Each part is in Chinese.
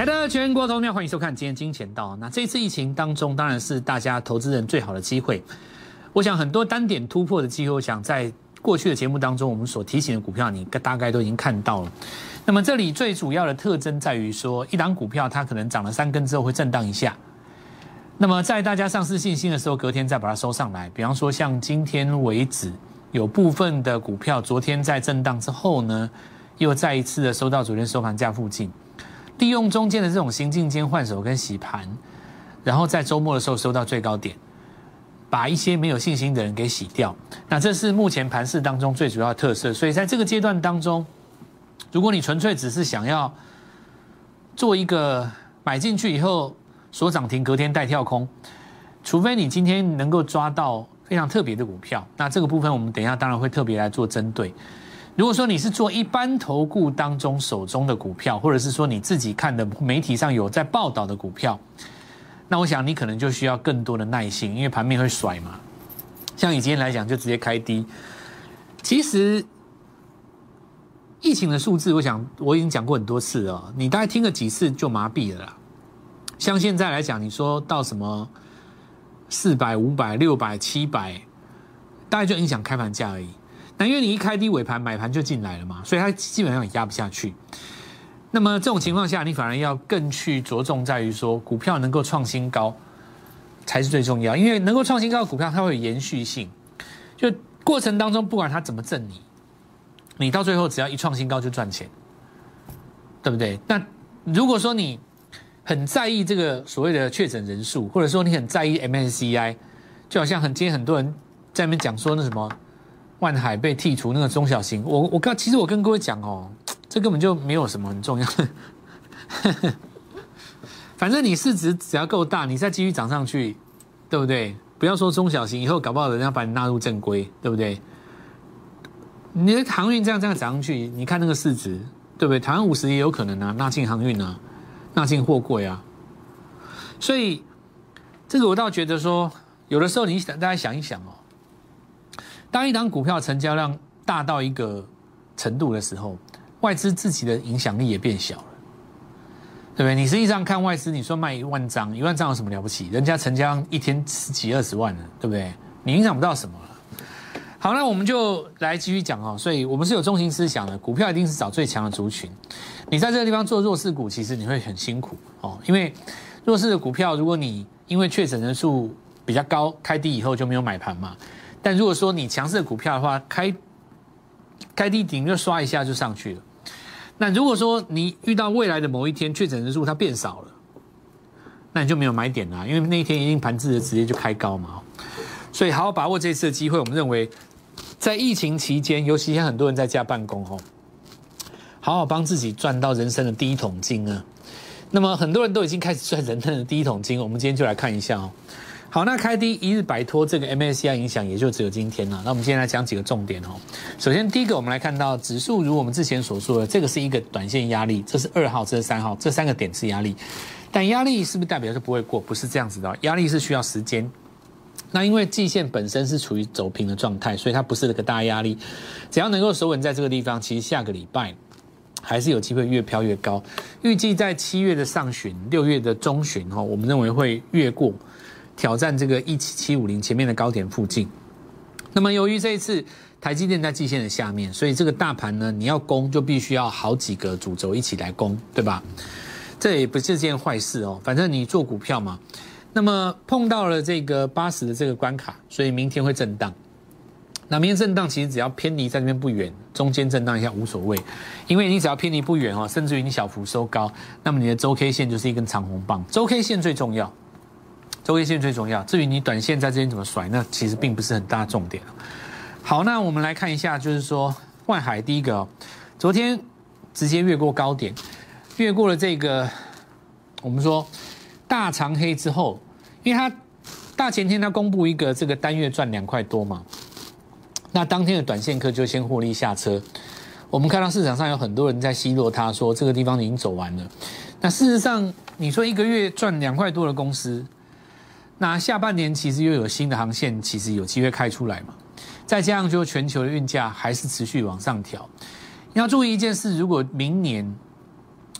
好的，全国投票，欢迎收看今天金钱道。那这次疫情当中，当然是大家投资人最好的机会。我想很多单点突破的机会，我想在过去的节目当中，我们所提醒的股票，你大概都已经看到了。那么这里最主要的特征在于说，一档股票它可能涨了三根之后会震荡一下。那么在大家丧失信心的时候，隔天再把它收上来。比方说像今天为止，有部分的股票昨天在震荡之后呢，又再一次的收到昨天收盘价附近。利用中间的这种行进间换手跟洗盘，然后在周末的时候收到最高点，把一些没有信心的人给洗掉。那这是目前盘市当中最主要的特色。所以在这个阶段当中，如果你纯粹只是想要做一个买进去以后锁涨停，隔天带跳空，除非你今天能够抓到非常特别的股票，那这个部分我们等一下当然会特别来做针对。如果说你是做一般投顾当中手中的股票，或者是说你自己看的媒体上有在报道的股票，那我想你可能就需要更多的耐心，因为盘面会甩嘛。像以今天来讲，就直接开低。其实疫情的数字，我想我已经讲过很多次了，你大概听了几次就麻痹了啦。像现在来讲，你说到什么四百、五百、六百、七百，大概就影响开盘价而已。那因为你一开低尾盘买盘就进来了嘛，所以它基本上也压不下去。那么这种情况下，你反而要更去着重在于说，股票能够创新高才是最重要。因为能够创新高的股票，它会有延续性。就过程当中，不管它怎么挣你，你到最后只要一创新高就赚钱，对不对？那如果说你很在意这个所谓的确诊人数，或者说你很在意 MSCI，就好像很今天很多人在那边讲说那什么。万海被剔除那个中小型，我我刚其实我跟各位讲哦，这根本就没有什么很重要。反正你市值只要够大，你再继续涨上去，对不对？不要说中小型，以后搞不好人家把你纳入正规，对不对？你的航运这样这样涨上去，你看那个市值，对不对？台湾五十也有可能啊，纳进航运啊，纳进货柜啊。所以这个我倒觉得说，有的时候你想大家想一想哦。当一档股票成交量大到一个程度的时候，外资自己的影响力也变小了，对不对？你实际上看外资，你说卖一万张，一万张有什么了不起？人家成交量一天十几二十万呢，对不对？你影响不到什么了。好，那我们就来继续讲哦。所以我们是有中心思想的，股票一定是找最强的族群。你在这个地方做弱势股，其实你会很辛苦哦，因为弱势的股票，如果你因为确诊人数比较高，开低以后就没有买盘嘛。但如果说你强势的股票的话，开开低顶就刷一下就上去了。那如果说你遇到未来的某一天确诊人数它变少了，那你就没有买点啦，因为那一天一定盘子的直接就开高嘛。所以好好把握这次的机会，我们认为在疫情期间，尤其像很多人在家办公哦，好好帮自己赚到人生的第一桶金啊。那么很多人都已经开始赚人生的第一桶金，我们今天就来看一下哦。好，那开低一日摆脱这个 MSCI 影响，也就只有今天了。那我们今天来讲几个重点哦。首先，第一个，我们来看到指数，如我们之前所说的，这个是一个短线压力，这是二号，这是三号，这三个点是压力。但压力是不是代表就不会过？不是这样子的，压力是需要时间。那因为季线本身是处于走平的状态，所以它不是那个大压力。只要能够守稳在这个地方，其实下个礼拜还是有机会越飘越高。预计在七月的上旬、六月的中旬哈，我们认为会越过。挑战这个一七七五零前面的高点附近，那么由于这一次台积电在季线的下面，所以这个大盘呢，你要攻就必须要好几个主轴一起来攻，对吧？这也不是件坏事哦，反正你做股票嘛，那么碰到了这个八十的这个关卡，所以明天会震荡。那明天震荡其实只要偏离在那边不远，中间震荡一下无所谓，因为你只要偏离不远哦，甚至于你小幅收高，那么你的周 K 线就是一根长红棒，周 K 线最重要。周 K 线最重要，至于你短线在这边怎么甩，那其实并不是很大重点。好，那我们来看一下，就是说万海第一个，昨天直接越过高点，越过了这个我们说大长黑之后，因为它大前天它公布一个这个单月赚两块多嘛，那当天的短线客就先获利下车。我们看到市场上有很多人在奚落他说这个地方已经走完了，那事实上你说一个月赚两块多的公司。那下半年其实又有新的航线，其实有机会开出来嘛？再加上就全球的运价还是持续往上调。要注意一件事，如果明年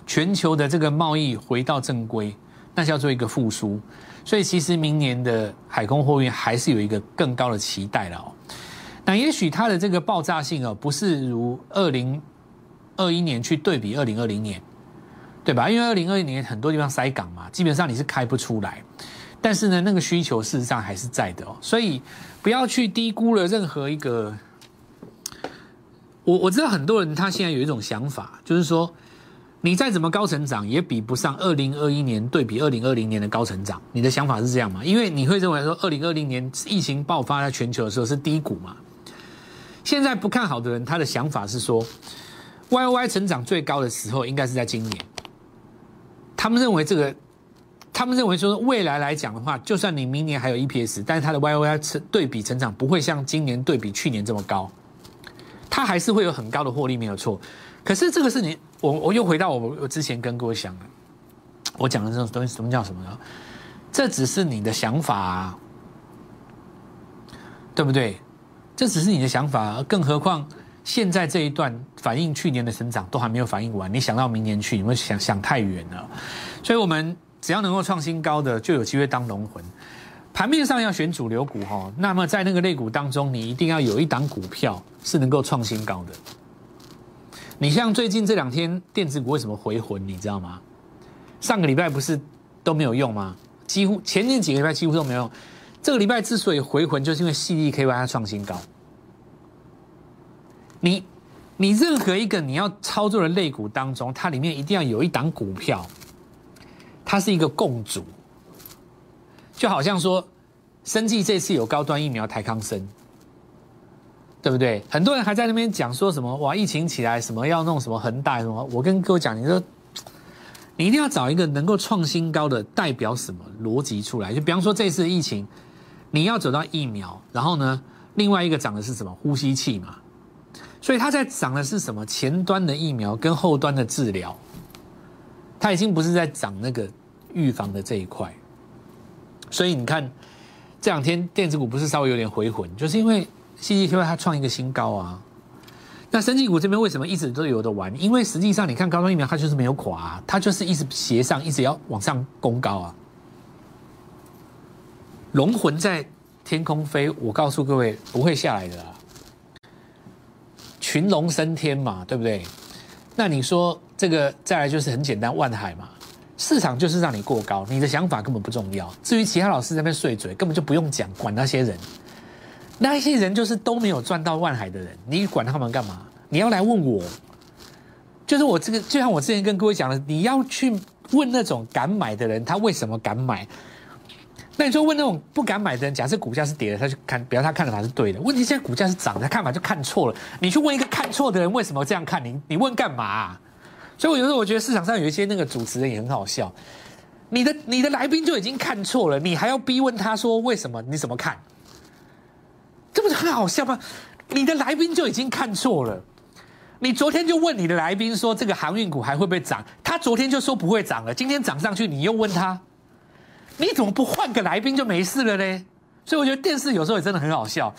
全球的这个贸易回到正规，那叫做一个复苏。所以其实明年的海空货运还是有一个更高的期待了哦。那也许它的这个爆炸性哦，不是如二零二一年去对比二零二零年，对吧？因为二零二一年很多地方塞港嘛，基本上你是开不出来。但是呢，那个需求事实上还是在的哦。所以不要去低估了任何一个。我我知道很多人他现在有一种想法，就是说。你再怎么高成长，也比不上二零二一年对比二零二零年的高成长。你的想法是这样吗？因为你会认为说，二零二零年疫情爆发在全球的时候是低谷嘛？现在不看好的人，他的想法是说，Y Y 成长最高的时候应该是在今年。他们认为这个，他们认为说未来来讲的话，就算你明年还有 E P S，但是它的 YOY 成对比成长不会像今年对比去年这么高，它还是会有很高的获利，没有错。可是这个是你。我我又回到我我之前跟各位讲的，我讲的这种东西，什么叫什么呢？这只是你的想法，啊，对不对？这只是你的想法，更何况现在这一段反映去年的成长都还没有反映完，你想到明年去，你会想想太远了。所以，我们只要能够创新高的，就有机会当龙魂。盘面上要选主流股哈，那么在那个类股当中，你一定要有一档股票是能够创新高的。你像最近这两天电子股为什么回魂？你知道吗？上个礼拜不是都没有用吗？几乎前面几个礼拜几乎都没有用。这个礼拜之所以回魂，就是因为细粒 K Y 它创新高。你你任何一个你要操作的类股当中，它里面一定要有一档股票，它是一个共主。就好像说，生技这次有高端疫苗台康生。对不对？很多人还在那边讲说什么哇，疫情起来什么要弄什么恒大什么？我跟各位讲，你说你一定要找一个能够创新高的代表什么逻辑出来？就比方说这次疫情，你要走到疫苗，然后呢，另外一个涨的是什么？呼吸器嘛。所以它在涨的是什么？前端的疫苗跟后端的治疗，它已经不是在涨那个预防的这一块。所以你看这两天电子股不是稍微有点回魂，就是因为。C D Q 它创一个新高啊，那生技股这边为什么一直都有的玩？因为实际上你看高端疫苗它就是没有垮，它就是一直斜上，一直要往上攻高啊。龙魂在天空飞，我告诉各位不会下来的，群龙升天嘛，对不对？那你说这个再来就是很简单，万海嘛，市场就是让你过高，你的想法根本不重要。至于其他老师在那边碎嘴，根本就不用讲，管那些人。那些人就是都没有赚到万海的人，你管他们干嘛？你要来问我，就是我这个，就像我之前跟各位讲的，你要去问那种敢买的人，他为什么敢买？那你说问那种不敢买的人，假设股价是跌的，他就看，比方他看的法是对的，问题现在股价是涨的，看法就看错了。你去问一个看错的人为什么这样看，你你问干嘛？所以我有时候我觉得市场上有一些那个主持人也很好笑，你的你的来宾就已经看错了，你还要逼问他说为什么？你怎么看？这不是很好笑吗？你的来宾就已经看错了。你昨天就问你的来宾说这个航运股还会不会涨？他昨天就说不会涨了，今天涨上去，你又问他，你怎么不换个来宾就没事了呢？所以我觉得电视有时候也真的很好笑。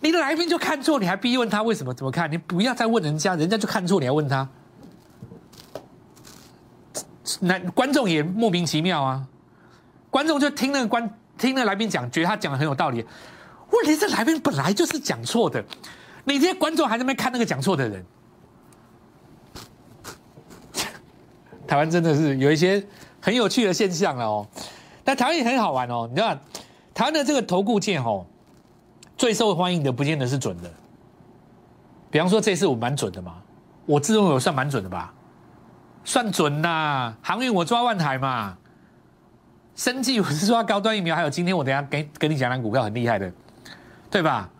你的来宾就看错，你还逼问他为什么？怎么看？你不要再问人家，人家就看错，你还问他。那观众也莫名其妙啊！观众就听那个观听那个来宾讲，觉得他讲的很有道理。问题是来宾本来就是讲错的，你这些观众还在那边看那个讲错的人。台湾真的是有一些很有趣的现象了哦，但台湾也很好玩哦。你知道，台湾的这个投顾界哦，最受欢迎的不见得是准的。比方说这次我蛮准的嘛，我自认为我算蛮准的吧，算准啦。航运我抓万海嘛，生技我是抓高端疫苗，还有今天我等下跟跟你讲，那股票很厉害的。对吧？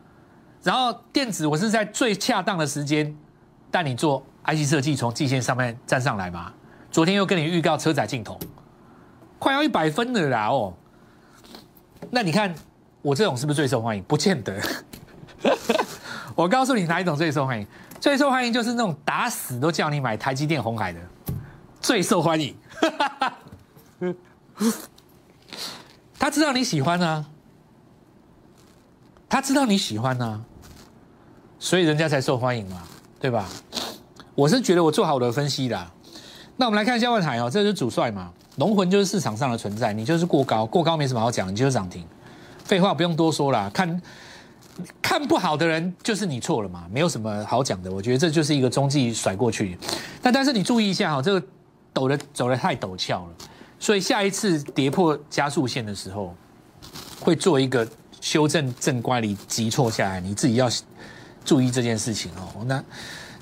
然后电子，我是在最恰当的时间带你做 IC 设计，从季线上面站上来嘛。昨天又跟你预告车载镜头，快要一百分了啦哦。那你看我这种是不是最受欢迎？不见得。我告诉你哪一种最受欢迎？最受欢迎就是那种打死都叫你买台积电、红海的，最受欢迎。他知道你喜欢啊。他知道你喜欢呢，所以人家才受欢迎嘛，对吧？我是觉得我做好我的分析的，那我们来看一下万海哦，这是主帅嘛，龙魂就是市场上的存在，你就是过高，过高没什么好讲，你就是涨停。废话不用多说了，看看不好的人就是你错了嘛，没有什么好讲的。我觉得这就是一个中继甩过去。那但是你注意一下哈，这个陡的走的太陡峭了，所以下一次跌破加速线的时候，会做一个修正正乖离急挫下来，你自己要注意这件事情哦。那。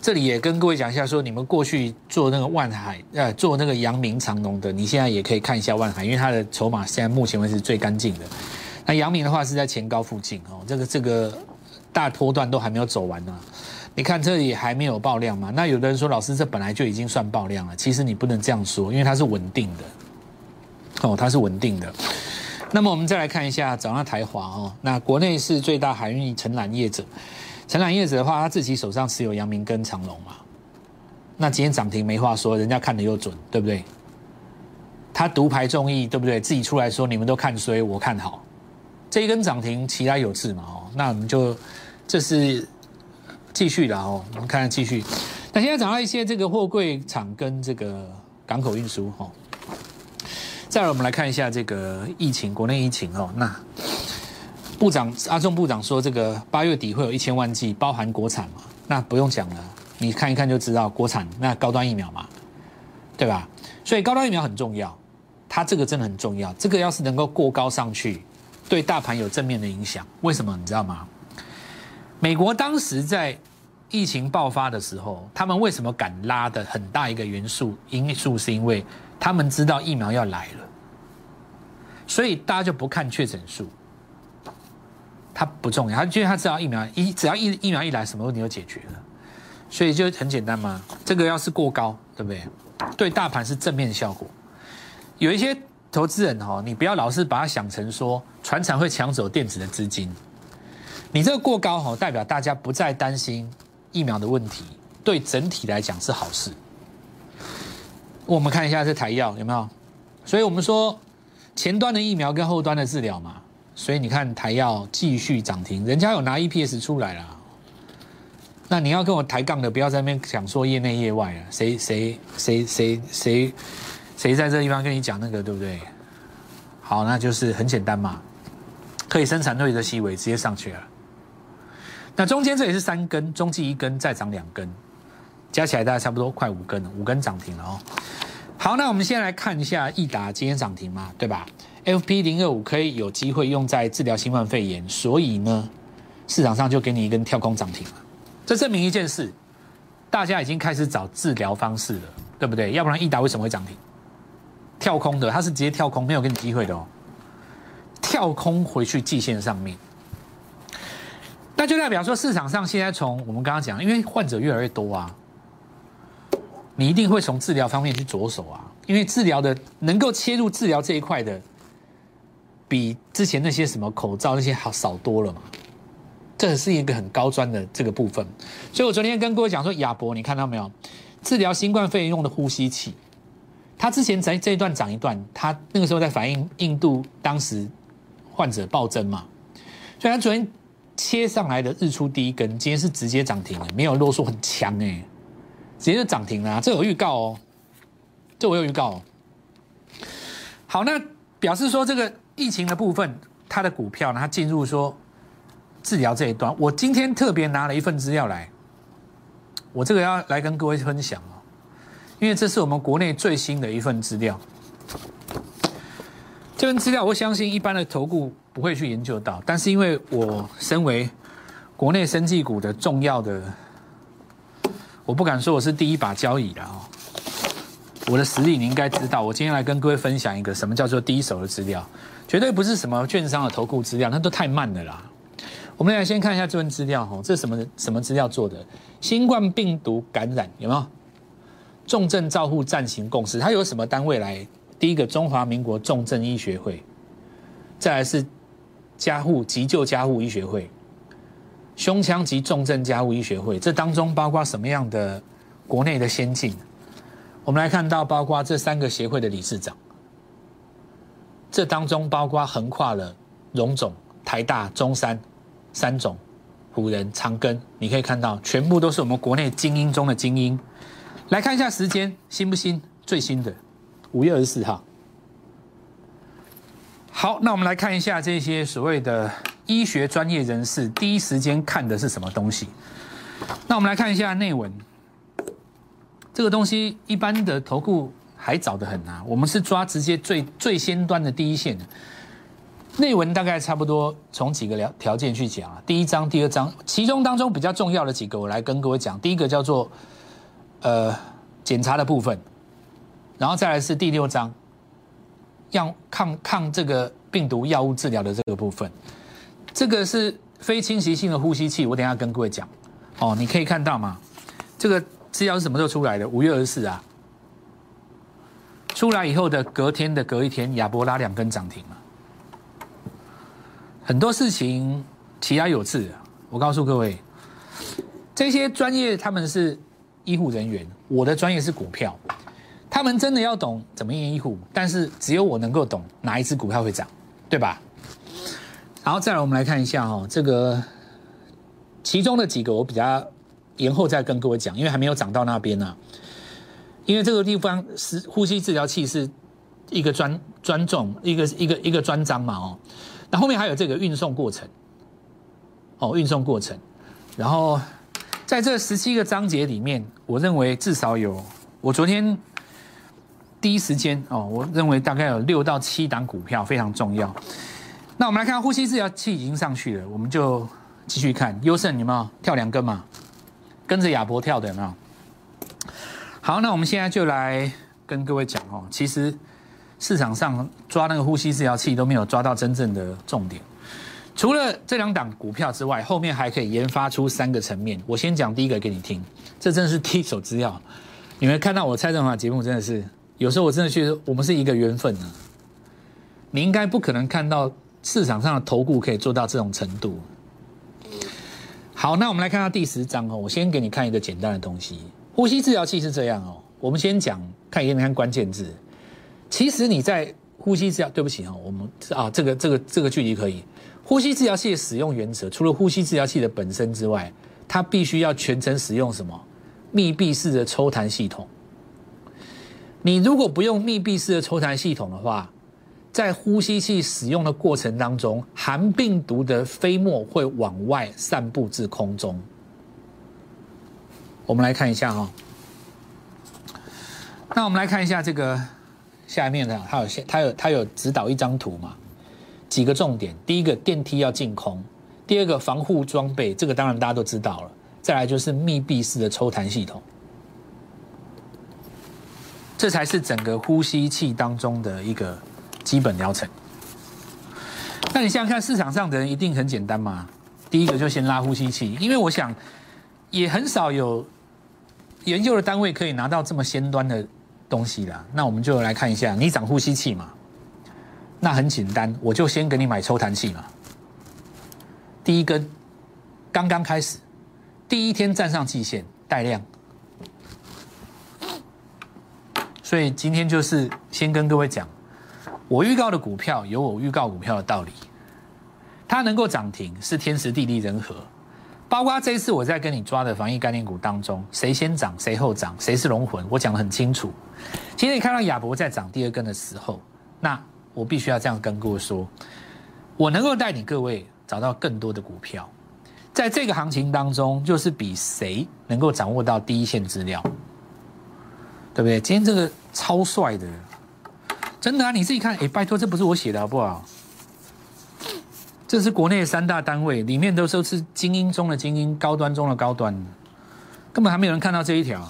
这里也跟各位讲一下，说你们过去做那个万海，呃，做那个阳明长龙的，你现在也可以看一下万海，因为它的筹码现在目前为止最干净的。那阳明的话是在前高附近哦，这个这个大波段都还没有走完呢。你看这里还没有爆量嘛？那有的人说，老师这本来就已经算爆量了，其实你不能这样说，因为它是稳定的，哦，它是稳定的。那么我们再来看一下早上台华哦，那国内是最大海运承揽业者。承揽业者的话，他自己手上持有阳明跟长龙嘛，那今天涨停没话说，人家看的又准，对不对？他独排众议，对不对？自己出来说你们都看衰，我看好，这一根涨停，其他有志嘛？哦，那我们就这是继续的哦，我们看看继续。那现在讲到一些这个货柜厂跟这个港口运输哈，再来我们来看一下这个疫情，国内疫情哦，那。部长阿中部长说，这个八月底会有一千万剂，包含国产嘛？那不用讲了，你看一看就知道，国产那高端疫苗嘛，对吧？所以高端疫苗很重要，它这个真的很重要。这个要是能够过高上去，对大盘有正面的影响。为什么？你知道吗？美国当时在疫情爆发的时候，他们为什么敢拉的很大一个元素因素，是因为他们知道疫苗要来了，所以大家就不看确诊数。它不重要，他觉得他知道疫苗一只要疫疫苗一来，什么问题都解决了，所以就很简单嘛。这个要是过高，对不对？对大盘是正面效果。有一些投资人哈，你不要老是把它想成说船厂会抢走电子的资金。你这个过高哈，代表大家不再担心疫苗的问题，对整体来讲是好事。我们看一下这台药有没有？所以我们说前端的疫苗跟后端的治疗嘛。所以你看台药继续涨停，人家有拿 EPS 出来了。那你要跟我抬杠的，不要在那边讲说业内业外啊，谁谁谁谁谁谁在这地方跟你讲那个，对不对？好，那就是很简单嘛，可以生产队的细微直接上去了。那中间这也是三根，中继一根，再涨两根，加起来大概差不多快五根了，五根涨停了哦。好，那我们先来看一下益达今天涨停嘛，对吧？F P 零二五可以有机会用在治疗新冠肺炎，所以呢，市场上就给你一根跳空涨停了。这证明一件事，大家已经开始找治疗方式了，对不对？要不然益达为什么会涨停？跳空的，它是直接跳空，没有给你机会的哦。跳空回去季线上面，那就代表说市场上现在从我们刚刚讲，因为患者越来越多啊，你一定会从治疗方面去着手啊，因为治疗的能够切入治疗这一块的。比之前那些什么口罩那些好少多了嘛？这是一个很高专的这个部分，所以我昨天跟各位讲说，亚博你看到没有？治疗新冠肺炎用的呼吸器，它之前在这一段涨一段，它那个时候在反映印度当时患者暴增嘛，所以它昨天切上来的日出第一根，今天是直接涨停了，没有落缩很强哎，直接就涨停了，这有预告哦，这我有预告。哦。好，那表示说这个。疫情的部分，它的股票呢，它进入说治疗这一段。我今天特别拿了一份资料来，我这个要来跟各位分享哦，因为这是我们国内最新的一份资料。这份资料，我相信一般的投顾不会去研究到，但是因为我身为国内生技股的重要的，我不敢说我是第一把交椅的哦。我的实力你应该知道。我今天来跟各位分享一个什么叫做第一手的资料。绝对不是什么券商的投顾资料，那都太慢了啦。我们来先看一下这份资料哈，这是什么什么资料做的？新冠病毒感染有没有？重症照护暂行共识，它有什么单位来？第一个中华民国重症医学会，再来是加护急救加护医学会，胸腔及重症加护医学会，这当中包括什么样的国内的先进？我们来看到包括这三个协会的理事长。这当中包括横跨了荣总、台大、中山、三总、湖人、长庚，你可以看到全部都是我们国内精英中的精英。来看一下时间，新不新？最新的五月二十四号。好，那我们来看一下这些所谓的医学专业人士第一时间看的是什么东西。那我们来看一下内文，这个东西一般的投顾还早得很啊，我们是抓直接最最先端的第一线的。内文大概差不多从几个条条件去讲啊，第一章、第二章，其中当中比较重要的几个，我来跟各位讲。第一个叫做呃检查的部分，然后再来是第六章，要抗抗这个病毒药物治疗的这个部分，这个是非侵袭性的呼吸器，我等下跟各位讲。哦，你可以看到嘛，这个资料是什么时候出来的？五月二十四啊，出来以后的隔天的隔一天，亚博拉两根涨停了。很多事情其他有致，我告诉各位，这些专业他们是医护人员，我的专业是股票，他们真的要懂怎么验一护，但是只有我能够懂哪一只股票会涨，对吧？然后再来，我们来看一下哦，这个其中的几个我比较延后再跟各位讲，因为还没有涨到那边呢。因为这个地方是呼吸治疗器是一个专专重一个一个一个专章嘛哦。那后面还有这个运送过程，哦，运送过程，然后在这十七个章节里面，我认为至少有我昨天第一时间哦，我认为大概有六到七档股票非常重要。那我们来看呼吸治疗器已经上去了，我们就继续看优胜有没有跳两根嘛？跟着亚博跳的有没有？好，那我们现在就来跟各位讲哦，其实。市场上抓那个呼吸治疗器都没有抓到真正的重点，除了这两档股票之外，后面还可以研发出三个层面。我先讲第一个给你听，这真的是第一手资料。你们看到我蔡振华节目，真的是有时候我真的觉得我们是一个缘分呢。你应该不可能看到市场上的投顾可以做到这种程度。好，那我们来看到第十章哦，我先给你看一个简单的东西。呼吸治疗器是这样哦，我们先讲，看一看关键字。其实你在呼吸治疗，对不起哈，我们啊，这个这个这个距离可以。呼吸治疗器的使用原则，除了呼吸治疗器的本身之外，它必须要全程使用什么？密闭式的抽痰系统。你如果不用密闭式的抽痰系统的话，在呼吸器使用的过程当中，含病毒的飞沫会往外散布至空中。我们来看一下哈，那我们来看一下这个。下面呢，它有它有它有指导一张图嘛？几个重点，第一个电梯要净空，第二个防护装备，这个当然大家都知道了。再来就是密闭式的抽痰系统，这才是整个呼吸器当中的一个基本疗程。那你想想看，市场上的人一定很简单嘛？第一个就先拉呼吸器，因为我想也很少有研究的单位可以拿到这么先端的。东西啦，那我们就来看一下，你长呼吸器嘛？那很简单，我就先给你买抽痰器嘛。第一根刚刚开始，第一天站上季线带量，所以今天就是先跟各位讲，我预告的股票有我预告股票的道理，它能够涨停是天时地利人和。包括这一次我在跟你抓的防疫概念股当中，谁先涨谁后涨，谁是龙魂，我讲的很清楚。其实你看到亚博在涨第二根的时候，那我必须要这样跟各位说，我能够带你各位找到更多的股票，在这个行情当中，就是比谁能够掌握到第一线资料，对不对？今天这个超帅的，真的啊！你自己看，哎，拜托，这不是我写的好不好？这是国内三大单位，里面都是是精英中的精英，高端中的高端，根本还没有人看到这一条。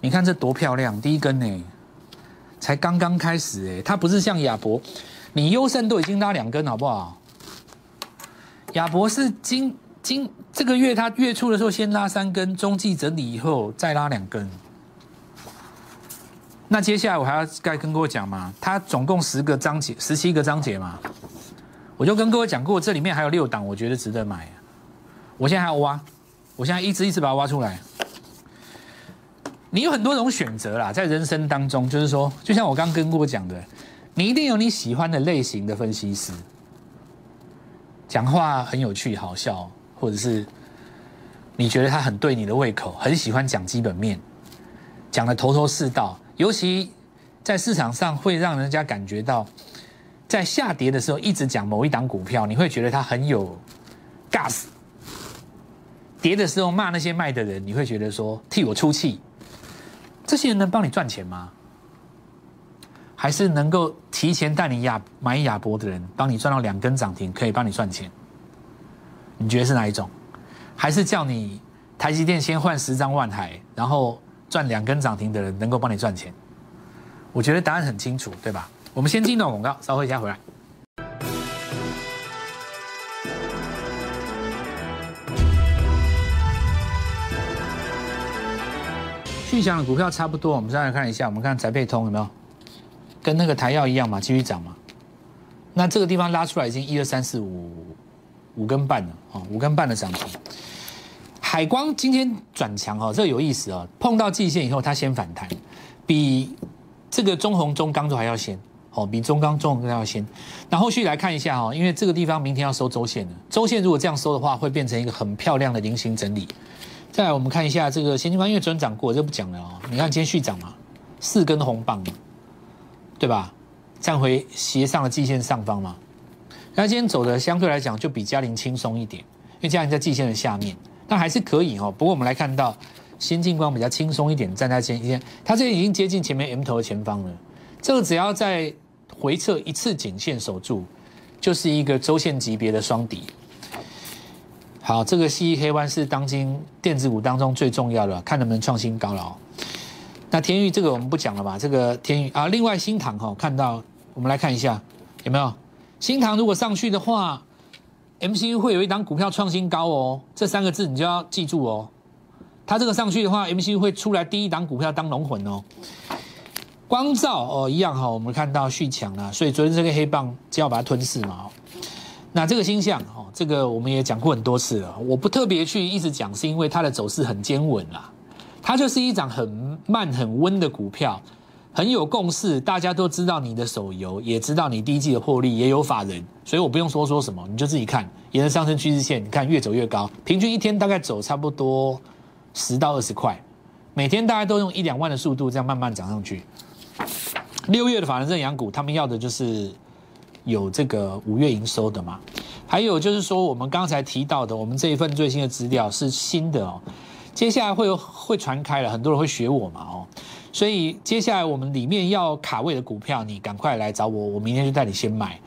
你看这多漂亮，第一根呢，才刚刚开始哎，它不是像亚博，你优胜都已经拉两根，好不好？亚博是今今这个月它月初的时候先拉三根，中继整理以后再拉两根。那接下来我还要该跟各位讲嘛，它总共十个章节，十七个章节嘛。我就跟各位讲过，这里面还有六档，我觉得值得买。我现在还要挖，我现在一直一直把它挖出来。你有很多种选择啦，在人生当中，就是说，就像我刚跟过讲的，你一定有你喜欢的类型的分析师，讲话很有趣、好笑，或者是你觉得他很对你的胃口，很喜欢讲基本面。讲的头头是道，尤其在市场上会让人家感觉到，在下跌的时候一直讲某一档股票，你会觉得它很有 gas。跌的时候骂那些卖的人，你会觉得说替我出气。这些人能帮你赚钱吗？还是能够提前带你亚买亚博的人，帮你赚到两根涨停，可以帮你赚钱？你觉得是哪一种？还是叫你台积电先换十张万海，然后赚两根涨停的人能够帮你赚钱？我觉得答案很清楚，对吧？我们先进到广告，稍后一下回来。续强的股票差不多，我们再来看一下，我们看宅配通有没有跟那个台药一样嘛，继续涨嘛？那这个地方拉出来已经一二三四五五根半了啊，五根半的涨停。海光今天转强哦，这个有意思哦，碰到季线以后它先反弹，比这个中红中钢都还要先哦，比中钢中红都要先。那后续来看一下哦，因为这个地方明天要收周线的，周线如果这样收的话，会变成一个很漂亮的菱形整理。再来，我们看一下这个先进光，因为昨天涨过，就不讲了哦。你看今天续涨嘛，四根红棒，对吧？站回斜上的季线上方嘛。那今天走的相对来讲就比嘉陵轻松一点，因为嘉陵在季线的下面，但还是可以哦。不过我们来看到先进光比较轻松一点，站在前一天，它这已经接近前面 M 头的前方了。这个只要在回撤一次颈线守住，就是一个周线级别的双底。好，这个 C E K 弯是当今电子股当中最重要的，看能不能创新高了哦。那天宇这个我们不讲了吧？这个天宇啊，另外新塘哈，看到我们来看一下有没有新塘如果上去的话，M C U 会有一档股票创新高哦，这三个字你就要记住哦。它这个上去的话，M C U 会出来第一档股票当龙魂哦。光照哦一样哈，我们看到续强了，所以昨天这个黑棒就要把它吞噬嘛。那这个星象哦，这个我们也讲过很多次了，我不特别去一直讲，是因为它的走势很坚稳啦，它就是一张很慢很温的股票，很有共识，大家都知道你的手游，也知道你第一季的获利，也有法人，所以我不用说说什么，你就自己看，沿着上升趋势线，你看越走越高，平均一天大概走差不多十到二十块，每天大家都用一两万的速度这样慢慢涨上去。六月的法人认养股，他们要的就是。有这个五月营收的嘛？还有就是说，我们刚才提到的，我们这一份最新的资料是新的哦。接下来会有会传开了，很多人会学我嘛哦。所以接下来我们里面要卡位的股票，你赶快来找我，我明天就带你先买，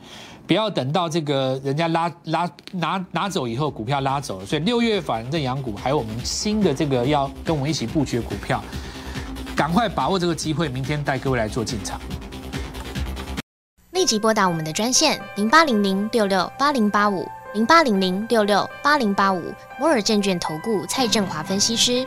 不要等到这个人家拉拉拿拿走以后，股票拉走了。所以六月反正养股，还有我们新的这个要跟我们一起布局的股票，赶快把握这个机会，明天带各位来做进场。立即拨打我们的专线零八零零六六八零八五零八零零六六八零八五摩尔证券投顾蔡振华分析师。